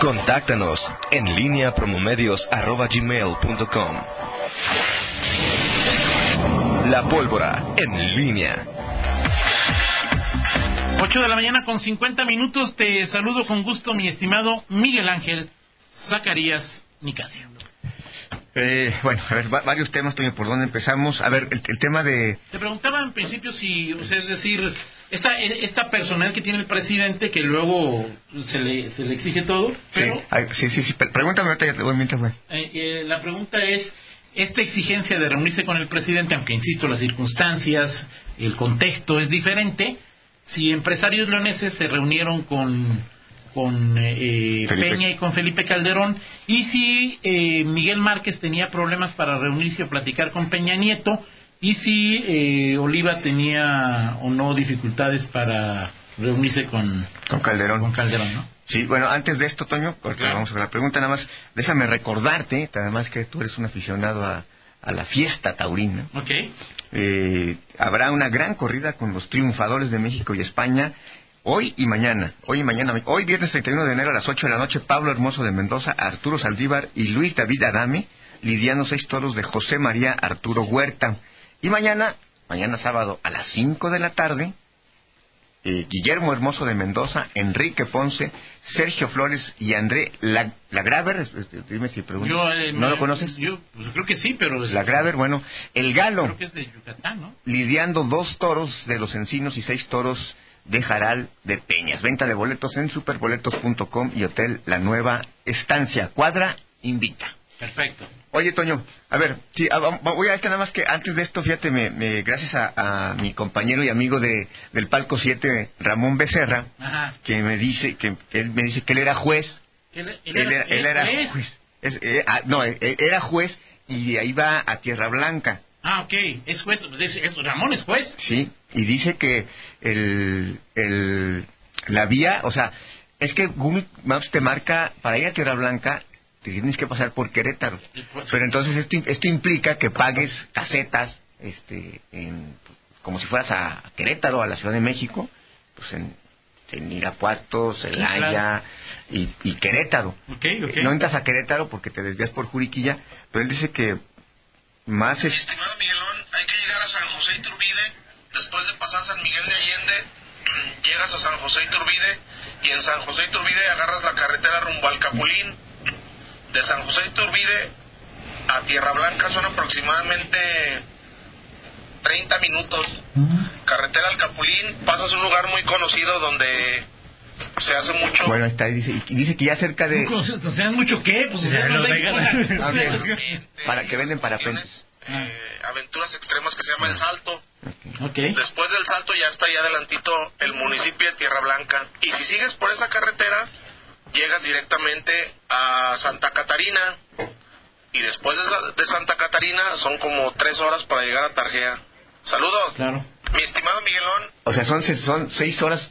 Contáctanos en línea promomedios.com. La pólvora en línea. 8 de la mañana con 50 minutos. Te saludo con gusto, mi estimado Miguel Ángel Zacarías Nicasio. Eh, bueno, a ver, varios temas, Toño, ¿por dónde empezamos? A ver, el, tema de... Te preguntaba en principio si, o sea, es decir, esta, esta personal que tiene el presidente, que luego se le, se le exige todo, pero... Sí, sí, sí, pregúntame ahorita, ya te voy. Eh, eh, la pregunta es, esta exigencia de reunirse con el presidente, aunque insisto, las circunstancias, el contexto es diferente, si empresarios leoneses se reunieron con con eh, Peña y con Felipe Calderón, y si eh, Miguel Márquez tenía problemas para reunirse o platicar con Peña Nieto, y si eh, Oliva tenía o no dificultades para reunirse con, con Calderón. Con Calderón, ¿no? Sí, bueno, antes de esto, Toño, porque vamos a la pregunta, nada más, déjame recordarte, además que tú eres un aficionado a, a la fiesta taurina. Ok. habrá una gran corrida con los triunfadores de México y España Hoy y mañana, hoy y mañana, hoy viernes 31 de enero a las 8 de la noche, Pablo Hermoso de Mendoza, Arturo Saldívar y Luis David Adame lidiando seis toros de José María Arturo Huerta. Y mañana, mañana sábado a las 5 de la tarde, eh, Guillermo Hermoso de Mendoza, Enrique Ponce, Sergio Flores y André Lagraver, dime si pregunto. Eh, ¿No lo conoces? Yo pues, creo que sí, pero... Es... Lagraver, bueno, el Galo. Creo que es de Yucatán, ¿no? Lidiando dos toros de los encinos y seis toros de Jaral de Peñas. Venta de boletos en superboletos.com y Hotel La Nueva Estancia. Cuadra invita. Perfecto. Oye, Toño, a ver, sí, ah, voy a este nada más que antes de esto, fíjate, me, gracias a, mi compañero y amigo de, del Palco 7, Ramón Becerra, que me dice que, él me dice que él era juez. Él, era, juez. Eh, ah, no, eh, era juez y ahí va a Tierra Blanca. Ah, ok, es juez, Ramón es juez. Sí, y dice que el, el, la vía, o sea, es que Google Maps te marca, para ir a Tierra Blanca, tienes que pasar por Querétaro. Pero entonces esto, esto implica que pagues casetas, este, en, como si fueras a Querétaro, a la Ciudad de México, pues en, en Irapuato, Celaya y, Querétaro. Okay, okay. No entras a Querétaro porque te desvías por Juriquilla, pero él dice que más Estimado Miguelón, hay que llegar a San José Iturbide. Después de pasar San Miguel de Allende, llegas a San José Iturbide y en San José Iturbide agarras la carretera rumbo al Capulín. De San José Iturbide a Tierra Blanca son aproximadamente 30 minutos. Carretera al Capulín, pasas un lugar muy conocido donde se hace mucho. Bueno, está, dice, dice que ya cerca de. O sea, mucho qué? Pues o sea, no para que venden parapentes. Eh, aventuras extremas que se llama El Salto. Okay. Después del Salto ya está ahí adelantito el municipio de Tierra Blanca. Y si sigues por esa carretera, llegas directamente a Santa Catarina. Y después de, de Santa Catarina son como tres horas para llegar a Tarjea. Saludos. Claro. Mi estimado Miguelón. O sea, son, son seis horas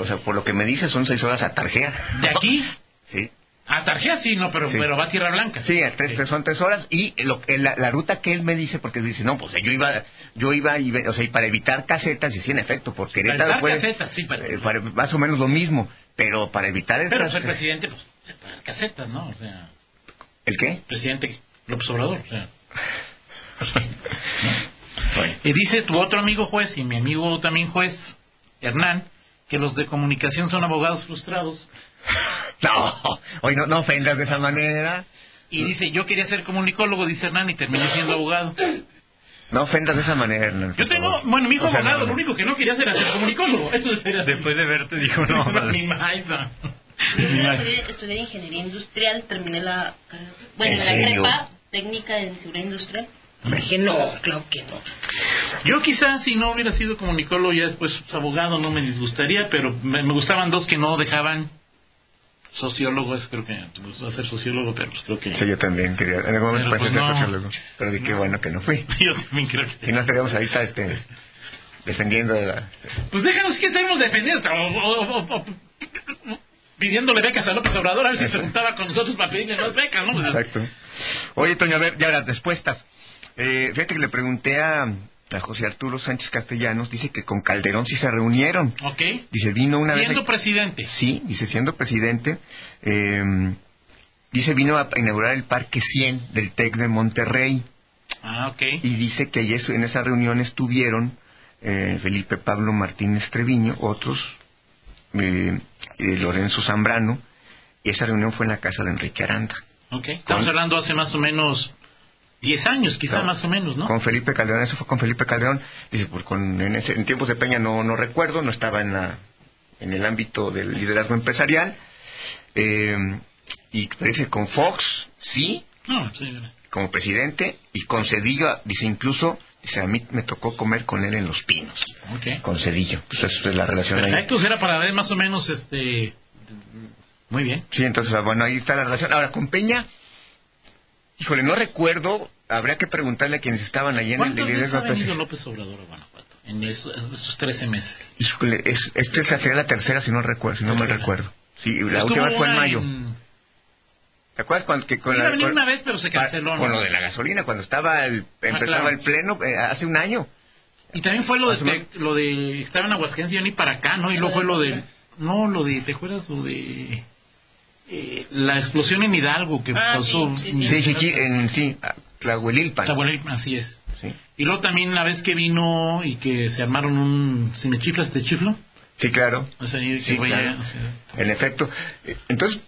o sea, por lo que me dice son seis horas a Tarjea. ¿De aquí? Sí. A Tarjea sí, no, pero, pero va a Tierra Blanca. Sí, tres, son tres horas y lo, la, la, ruta que él me dice, porque dice, no, pues yo iba, yo iba, y, o sea, y para evitar casetas, y sí, en efecto, porque Querétaro para evitar casetas, sí, eh, para... más o menos lo mismo, pero para evitar Pero el presidente, pues, casetas, ¿no? O sea... ¿El qué? Presidente López Obrador, o sea... Y dice tu otro amigo juez y mi amigo también juez, Hernán, que los de comunicación son abogados frustrados. No, hoy no, ofendas de esa manera. Y dice, yo quería ser comunicólogo, dice Hernán, y terminé siendo abogado. No ofendas de esa manera, Hernán. Yo tengo, bueno, mi hijo abogado, lo único que no quería hacer era ser comunicólogo. Después de verte dijo, no, no mi maestra. Estudié ingeniería industrial, terminé la bueno, la prepa técnica en seguridad industrial. Me dije, no, claro que no. Yo quizás si no hubiera sido comunicólogo ya después pues, abogado no me disgustaría, pero me, gustaban dos que no dejaban sociólogos, creo que me gustó ser sociólogo, pero pues creo que... Sí, yo también quería, en algún momento pensé pues, ser sociólogo, pero di que bueno que no fui. Yo también creo que... Y no estaríamos ahorita este, defendiendo... La... Pues déjanos que estemos defendiendo, pidiéndole becas a López Obrador, a ver si se juntaba con nosotros para pedirle más becas, ¿no? Exacto. Oye, Toño, a ver, ya las respuestas. Eh, fíjate que le pregunté a José Arturo Sánchez Castellanos, dice que con Calderón sí se reunieron. Ok. Dice, vino una vez... Siendo presidente. Sí, dice, siendo presidente, eh, dice, vino a inaugurar el Parque 100 del TEC de Monterrey. Ah, ok. Y dice que ahí en esa reunión estuvieron eh, Felipe Pablo Martínez Treviño, otros, eh, eh, Lorenzo Zambrano, y esa reunión fue en la casa de Enrique Aranda. Ok. Estamos Con- hablando hace más o menos 10 años, quizá más o menos, ¿no? Con Felipe Calderón, eso fue con Felipe Calderón. Dice, pues con, en, ese- en tiempos de Peña no, no recuerdo, no estaba en, la, en el ámbito del liderazgo empresarial. Eh, y parece con Fox, sí, No, sí. como presidente, y con Cedillo, dice incluso, dice, a mí me tocó comer con él en Los Pinos, Ok. con Cedillo. Pues esa es la relación ahí. Perfecto, era para ver más o menos este. Muy bien. Sí, entonces, bueno, ahí está la relación. Ahora, con Peña, híjole, no recuerdo, habría que preguntarle a quienes estaban ahí en el ¿Cuántas veces ha venido. López Obrador a Guanajuato? En esos, esos 13 meses. Híjole, es, esta sería la tercera, si no recuerdo, si no me Tercera. recuerdo. Sí, la Estuvo última fue en mayo. en- ¿Te acuerdas cuando que con Iba la venir con- una vez, pero se canceló, Con ¿no? lo de la gasolina, cuando estaba el, empezaba claro. el pleno, eh, hace un año. Y también fue lo de. Tec- lo de estaba en Aguascalientes y yo ni para acá, ¿no? Y luego fue lo de no, lo de ¿te acuerdas lo de eh, la explosión en Hidalgo que Ah, pasó? sí, sí, en, sí, Tlahuelilpan. Tlahuelilpan, así es. Sí. Y luego también la vez que vino y que se armaron un si me chiflas te chiflo, Sí, claro. o sea, y que Sí, fue claro. ya, o sea, En efecto. Entonces,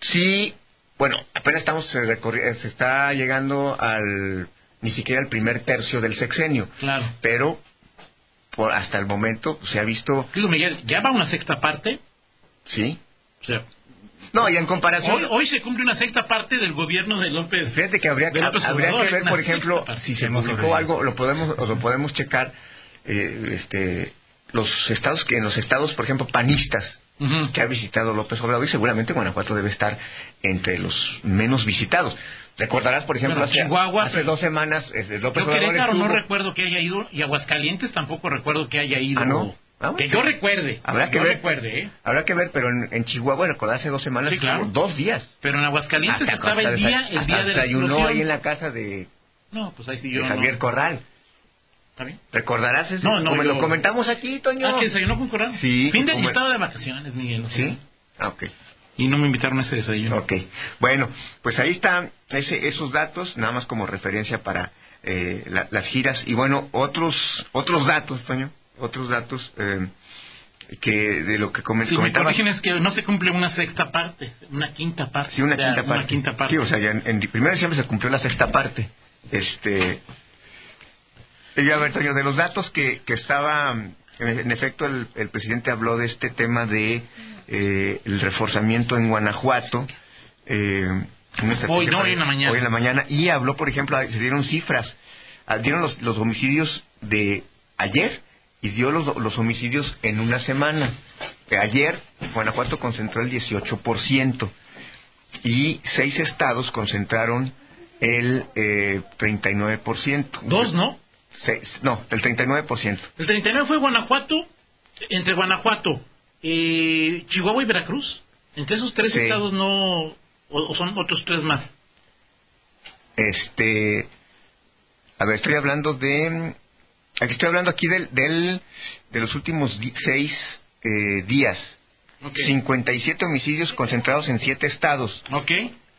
sí, bueno, apenas estamos recorri- eh, se está llegando al ni siquiera al primer tercio del sexenio, claro. pero por, hasta el momento se ha visto, Digo, Miguel, ya va una sexta parte, sí. o sea, No, y en comparación, hoy, hoy se cumple una sexta parte del gobierno de López. Fíjate que habría, López habría Obrador, que ver, por ejemplo, si se Hemos publicó algo, lo podemos, o lo podemos checar, eh, este, los estados que en los estados, por ejemplo, panistas que ha visitado López Obrador y seguramente Guanajuato debe estar entre los menos visitados. Recordarás, por ejemplo, Bueno, hace, Chihuahua, hace pero- dos semanas este, López Yo Obrador Querétaro no recuerdo que haya ido y Aguascalientes tampoco recuerdo que haya ido. Ah, ¿no? Ah, que yo recuerde. Habrá que yo ver. recuerde, ¿eh? Habrá que ver, pero en, en Chihuahua, recordar hace dos semanas, Sí, claro. dos días. Pero en Aguascalientes Hasta- estaba el día, el hasta día de la desayunó ahí en la casa de, No, pues ahí sí yo Javier no. Corral. ¿Está bien? ¿Recordarás ese? No, no, Como yo- lo comentamos aquí, Toño. Ah, que desayunó con Corral. Sí, Fin de como- estaba de vacaciones, Miguel. o sea, ¿Sí? Ah, ok. Y no me invitaron a ese desayuno. Ok. Bueno, pues ahí están ese- esos datos, nada más como referencia para eh, la- las giras. Y bueno, otros otros datos, Toño, otros datos eh, que de lo que Sí, comentaba. es que no se cumple una sexta parte, una quinta parte. Sí, una sea, quinta parte. Una quinta parte. Sí, o sea, ya en, en primero de diciembre se cumplió la sexta parte. Este. Y a ver, Toño, de los datos que, que estaba. En, en efecto, el, el presidente habló de este tema de eh, el reforzamiento en Guanajuato. eh, Hoy, no, hoy en la mañana. Hoy en la mañana. Y habló, por ejemplo, se dieron cifras. Dieron los, los homicidios de ayer y dio los, los homicidios en una semana. Ayer Guanajuato concentró el 18% y seis estados concentraron el eh, 39%. Dos, ¿no? Seis- no, el 39%. El 39 fue Guanajuato, entre Guanajuato, eh, Chihuahua y Veracruz. Entre esos tres Sí. estados no, o, o son otros tres más. Este, a ver, estoy hablando de, aquí estoy hablando aquí del, del de los últimos seis eh, días. Ok. 57 homicidios concentrados en siete estados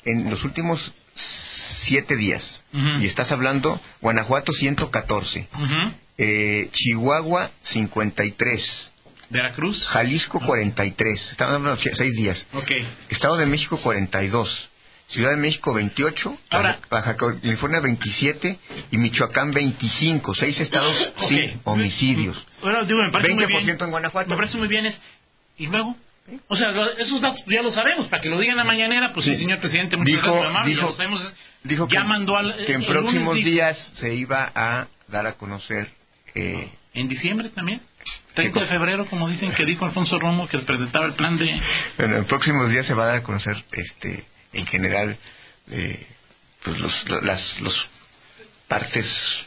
en los últimos siete días. Y estás hablando Guanajuato 114, Ujú. eh, Chihuahua 53, Veracruz. Jalisco 43. Estamos hablando de seis días. Estado de México 42. Ciudad de México 28, Ahora- Baja California 27 y Michoacán 25. Seis estados Ok. sin homicidios. Ahora, digo, me parece muy 20% bien. en Guanajuato. Me parece muy bien. Es, ¿Y luego? O sea, esos datos ya los sabemos. Para que lo digan la mañanera, pues sí, Sí. señor presidente, muchas Dijo- gracias, muy dijo- ya lo sabemos. mandó al, que en el próximos lunes dijo- días se iba a dar a conocer. eh, En diciembre también. 30 de febrero, como dicen que dijo Alfonso Romo, que presentaba el plan de... bueno, en próximos días se va a dar a conocer, este, en general, eh, pues los, lo- las los partes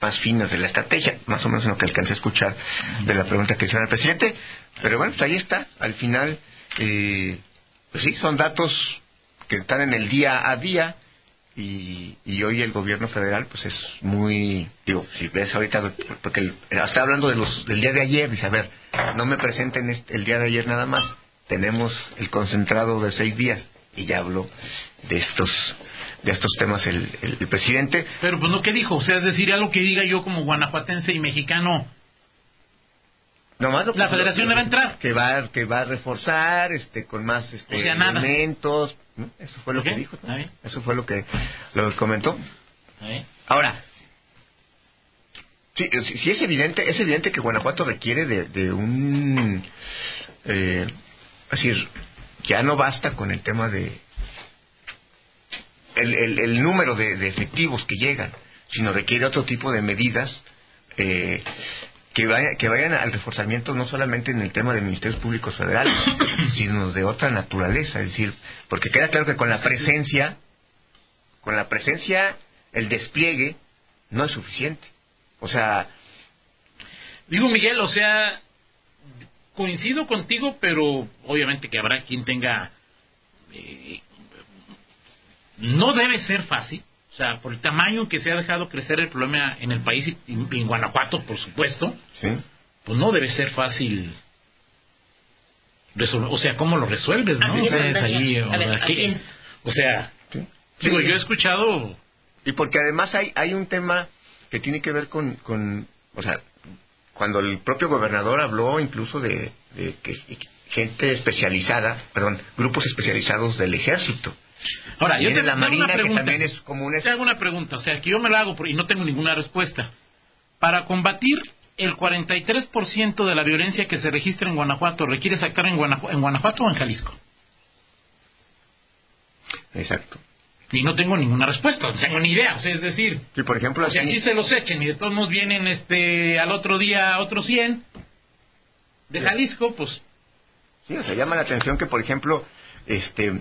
más finas de la estrategia, más o menos en lo que alcancé a escuchar de la pregunta que hicieron al presidente. Pero bueno, pues ahí está. Al final, eh, pues sí, son datos que están en el día a día y, y hoy el gobierno federal pues es muy digo si ves ahorita porque está hablando de los del día de ayer dice a ver no me presenten este- el día de ayer nada más tenemos el concentrado de seis días y ya habló de estos de estos temas el, el- el presidente Pero pues no, ¿qué dijo? O sea, es decir, algo que diga yo como guanajuatense y mexicano. La federación le va a entrar. que va que va a reforzar este con más este O sea, nada. elementos ¿no? eso fue lo que dijo bien. eso fue lo que lo que comentó ¿eh? Ahora, sí, sí, sí es evidente, es evidente que Guanajuato requiere de, de un, eh, es decir, ya no basta con el tema de el, el- el número de, de efectivos que llegan, sino requiere otro tipo de medidas eh, que, vaya- que vayan al reforzamiento no solamente en el tema de ministerios públicos federales, sino de otra naturaleza, es decir, porque queda claro que con la presencia, con la presencia, el despliegue no es suficiente. O sea, Digo, Miguel, o sea, coincido contigo, pero obviamente que habrá quien tenga... eh, no debe ser fácil, o sea, por el tamaño que se ha dejado crecer el problema en el país y, y en Guanajuato, por supuesto, ¿sí? pues no debe ser fácil resolver, o sea, ¿cómo lo resuelves, ¿A no? quién O sea, es ver, o, sea, Sí. digo, Sí. yo he escuchado, Y porque además hay, hay un tema que tiene que ver con, con, o sea, cuando el propio gobernador habló incluso de, de que gente especializada, perdón, grupos especializados del ejército. ahora, Y yo te, la Marina, una que pregunta. también es como una... Te hago una pregunta, o sea, que yo me la hago y no tengo ninguna respuesta. Para combatir el 43% de la violencia que se registra en Guanajuato, ¿requieres actuar en, Guanajuato, en Guanajuato o en Jalisco? Exacto. Y no tengo ninguna respuesta, no tengo ni idea, o sea, es decir, Sí, por ejemplo, sea, aquí- se los echen y de todos modos vienen este, al otro día otros 100 de Jalisco, pues sí, o sea, llama la atención que, por ejemplo, este,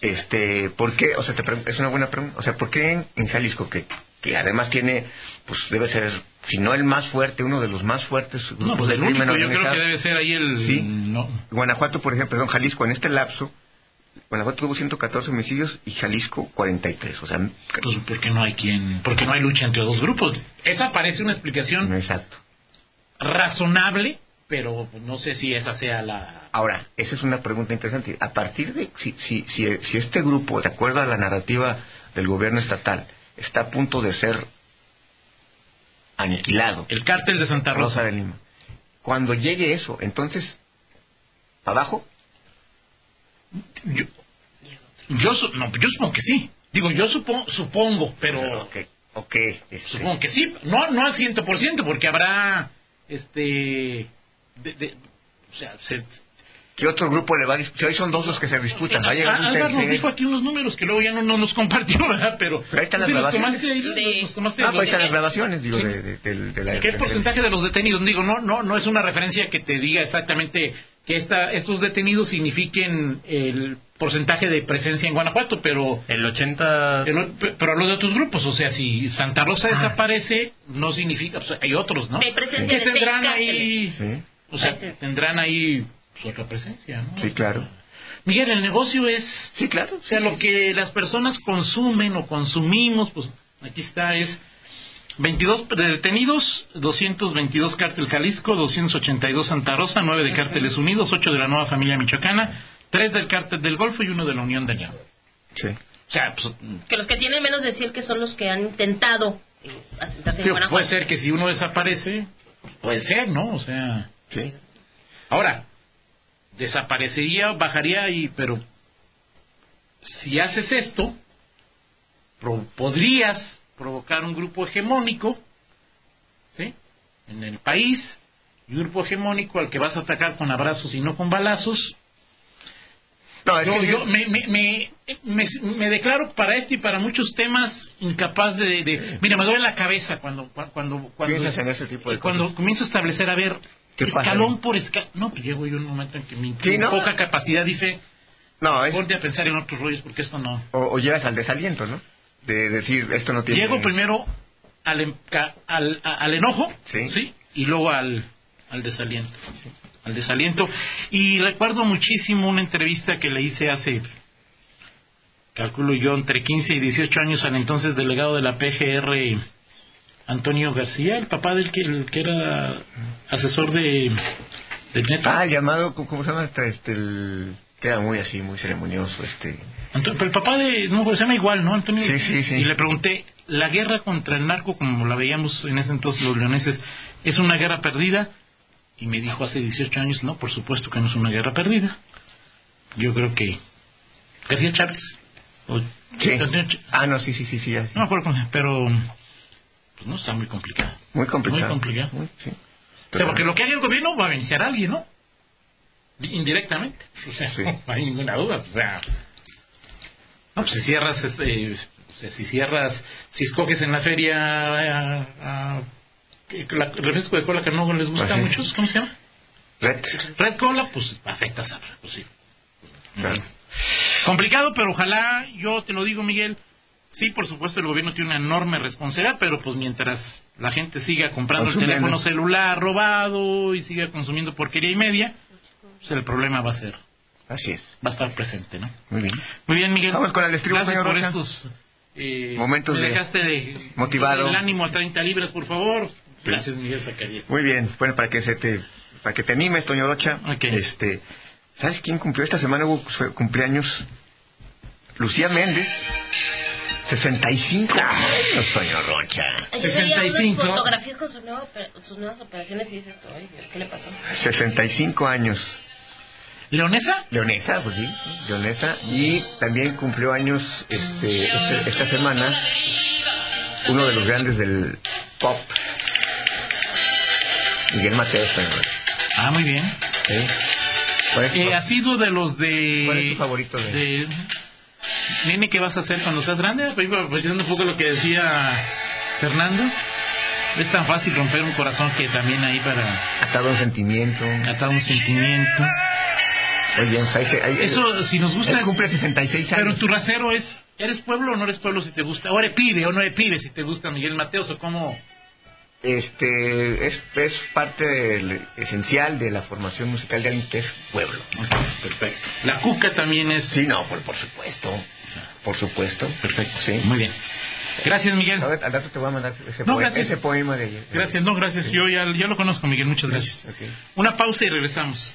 este, ¿por qué? O sea, te es una buena pregunta. O sea, ¿por qué en, en Jalisco, que, que además tiene, pues debe ser, si no el más fuerte, uno de los más fuertes grupos no, pues de el crimen único, yo creo organizado? que debe ser ahí el... Sí. no. Guanajuato, por ejemplo, perdón, Jalisco, en este lapso, Guanajuato tuvo 114 homicidios y Jalisco 43. O sea, Pues porque no hay quien, porque no hay lucha entre dos grupos. Esa parece una explicación no exacto. razonable, pero no sé si esa sea la... Ahora, esa es una pregunta interesante. A partir de, si, si, si, si este grupo, de acuerdo a la narrativa del gobierno estatal, está a punto de ser aniquilado, El cártel de Santa Rosa Rosa. de Lima, cuando llegue eso, entonces, ¿abajo? Yo, yo, su- no, yo supongo que sí. Digo, yo supo- supongo, pero Ok, ok, este, supongo que sí. No, no al ciento por ciento, porque habrá, este, de- de- o sea, se, ¿qué otro grupo le va a disputar? Si hoy son dos los que se disputan, va a llegar un Álvaro nos dijo aquí unos números que luego ya no, no nos compartió, ¿verdad? Pero, Pero ahí están las ¿sí los grabaciones. Ah, ahí? pues ahí están las grabaciones, digo, Sí. de, de- del- de la... ¿Qué porcentaje de los detenidos? Digo, no, no, no es una referencia que te diga exactamente que esta, estos detenidos signifiquen el porcentaje de presencia en Guanajuato, pero El 80... el- pero hablo de otros grupos, o sea, si Santa Rosa desaparece, no significa, o sea, hay otros, ¿no? Sí, hay presencia que de seis tendrán ahí, Sí, o sea, sí. tendrán ahí su otra presencia, ¿no? sí, claro. Miguel, el negocio es Sí, claro. o sea, lo que las personas consumen o consumimos, pues aquí está, es 22 de detenidos, 222 cártel Jalisco, 282 Santa Rosa, 9 de cárteles unidos, 8 de la nueva familia michoacana, 3 del cártel del Golfo y 1 de la Unión de León. Sí. O sea, pues, Que los que tienen menos de 100 que son los que han intentado eh, asentarse en Guanajuato. puede ser que si uno desaparece, puede ser, ¿no? O sea, Sí. ahora, desaparecería, bajaría y, pero si haces esto, pro- podrías provocar un grupo hegemónico, ¿sí? En el país, y un grupo hegemónico al que vas a atacar con abrazos y no con balazos. No, es Yo, que yo me, me, me, me- me declaro para este y para muchos temas incapaz de, de- mira, me duele la cabeza cuando cuando cuando, Piensas en ese tipo de eh, cuando cosas. comienzo a establecer a ver ¿Qué pasa escalón por escalón. No, pues llego yo un momento en que mi, Sí, mi ¿no? poca capacidad dice, no, es, ponte a pensar en otros rollos porque esto no. o, o llegas al desaliento, ¿no? De decir, esto no tiene... Llego primero al, em- al, al enojo, Sí. Y luego al, al desaliento. Al desaliento. Y recuerdo muchísimo una entrevista que le hice hace calculo yo, entre 15 y 18 años al entonces delegado de la PGR, Antonio García, el papá del que, el que era asesor de, del Neto. Ah, llamado, ¿cómo se llama? Este, este, el, que era muy así, muy ceremonioso, este... Pero el papá de, no, se llama igual, ¿no, Antonio? Sí, sí, sí. Y le pregunté, ¿la guerra contra el narco, como la veíamos en ese entonces los leoneses, es una guerra perdida? Y me dijo hace 18 años, no, por supuesto que no es una guerra perdida. Yo creo que García Chávez. o- Sí. Ch- Ah, no, sí, sí, sí, sí, ya, sí. No me acuerdo pero pues no está muy complicado. Muy complicado. Muy complicado. Muy, sí. O sea, porque lo que haga el gobierno va a beneficiar a alguien, ¿no? Di- Indirectamente. O sea, Sí. no hay ninguna duda. O sea, no, pues si cierras, este, o sea, si cierras, si escoges en la feria a, a- que- la- el refresco de cola que no les gusta Ah, a muchos, ¿cómo se llama? Red. Red Cola, pues afecta a pues sí. Claro. Complicado, pero ojalá, yo te lo digo, Miguel, sí, por supuesto, el gobierno tiene una enorme responsabilidad, pero pues mientras la gente siga comprando el teléfono celular robado y siga consumiendo porquería y media, pues el problema va a ser, Así es. va a estar presente, ¿no? Muy bien. Muy bien, Miguel. Vamos con el estribo, Gracias señor por Rocha. estos eh, Momentos me de- dejaste de, motivado. el ánimo a 30 libras, por favor. Gracias, Miguel Zacarías. Muy bien. Bueno, para que se te, para que te animes, Toño Rocha. Ok. Este, ¿sabes quién cumplió esta semana? Hubo su cumpleaños. Lucía Méndez. 65 años, Toño Rocha. Ayer 65. veía unas fotografías con su nueva opera- sus nuevas operaciones y dices, ay Dios, ¿qué le pasó? 65 años. ¿Leonesa? Leonesa, pues sí, Leonesa. Y también cumplió años este, este- esta semana uno de los grandes del pop, Miguel Mateos. Rocha. Ah, muy bien. ¿Sí? ¿Cuál es tu Eh, ¿Ha sido de los de... ¿Cuál es tu favorito de- de- Nene, ¿qué vas a hacer cuando seas grande? Pues, iba repitiendo un poco lo que decía Fernando. Es tan fácil romper un corazón que también ahí para Atado a un sentimiento. atar un sentimiento. Muy bien, ahí se- ahí- Eso, si nos gusta... Él cumple 66 Pero años. tu rasero es... ¿Eres pueblo o no eres pueblo si te gusta? ¿O eres pibe o no eres pibe si te gusta Miguel Mateos o cómo...? Este, es, es parte del- esencial de la formación musical de alguien que es pueblo. perfecto. La cuca también es... Sí, no, por, por supuesto. Por supuesto. Perfecto. Sí. Muy bien. Gracias, Miguel. Ver, al rato te voy a mandar ese, No, poe- gracias. ese poema de ayer. Gracias, no, gracias. Yo ya, ya lo conozco, Miguel. Muchas gracias. Una pausa y regresamos.